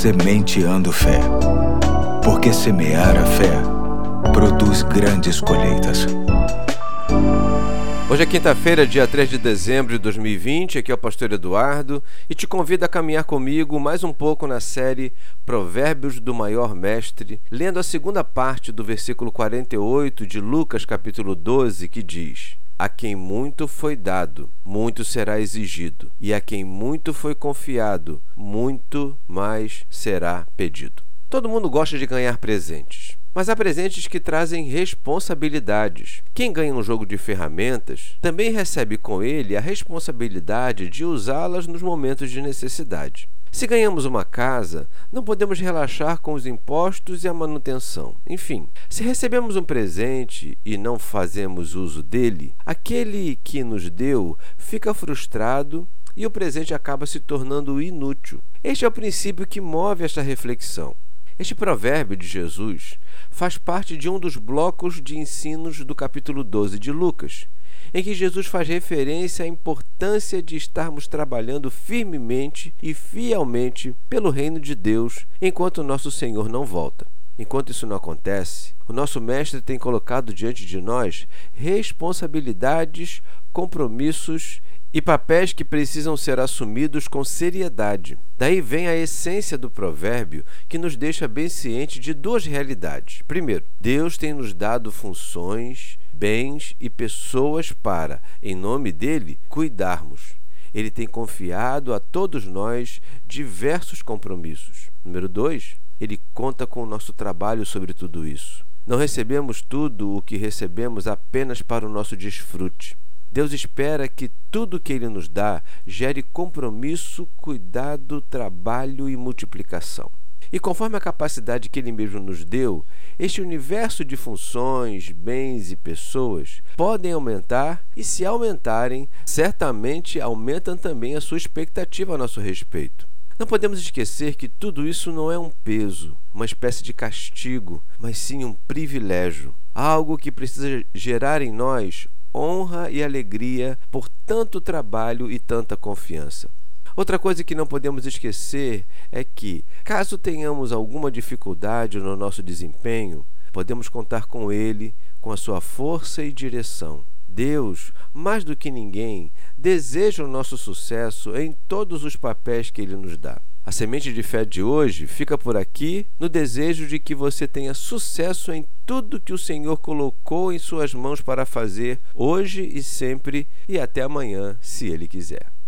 Sementeando Fé. Porque semear a fé produz grandes colheitas. Hoje é quinta-feira, dia 3 de dezembro de 2020. Aqui é o pastor Eduardo e te convido a caminhar comigo mais um pouco na série Provérbios do Maior Mestre, lendo a segunda parte do versículo 48 de Lucas, capítulo 12, que diz: A quem muito foi dado, muito será exigido, e a quem muito foi confiado, muito mais será pedido. Todo mundo gosta de ganhar presentes. Mas há presentes que trazem responsabilidades. Quem ganha um jogo de ferramentas também recebe com ele a responsabilidade de usá-las nos momentos de necessidade. Se ganhamos uma casa, não podemos relaxar com os impostos e a manutenção. Enfim, se recebemos um presente e não fazemos uso dele, aquele que nos deu fica frustrado e o presente acaba se tornando inútil. Este é o princípio que move esta reflexão. Este provérbio de Jesus faz parte de um dos blocos de ensinos do capítulo 12 de Lucas, em que Jesus faz referência à importância de estarmos trabalhando firmemente e fielmente pelo reino de Deus enquanto nosso Senhor não volta. Enquanto isso não acontece, o nosso Mestre tem colocado diante de nós responsabilidades, compromissos e papéis que precisam ser assumidos com seriedade. Daí vem a essência do provérbio que nos deixa bem ciente de duas realidades. Primeiro, Deus tem nos dado funções, bens e pessoas para, em nome dele, cuidarmos. Ele tem confiado a todos nós diversos compromissos. Número dois, ele conta com o nosso trabalho sobre tudo isso. Não recebemos tudo o que recebemos apenas para o nosso desfrute. Deus espera que tudo que Ele nos dá gere compromisso, cuidado, trabalho e multiplicação. E conforme a capacidade que Ele mesmo nos deu, este universo de funções, bens e pessoas podem aumentar e, se aumentarem, certamente aumentam também a sua expectativa a nosso respeito. Não podemos esquecer que tudo isso não é um peso, uma espécie de castigo, mas sim um privilégio, algo que precisa gerar em nós honra e alegria por tanto trabalho e tanta confiança. Outra coisa que não podemos esquecer é que, caso tenhamos alguma dificuldade no nosso desempenho, podemos contar com Ele, com a sua força e direção. Deus, mais do que ninguém, deseja o nosso sucesso em todos os papéis que Ele nos dá. A semente de fé de hoje fica por aqui no desejo de que você tenha sucesso em tudo que o Senhor colocou em suas mãos para fazer hoje e sempre e até amanhã, se Ele quiser.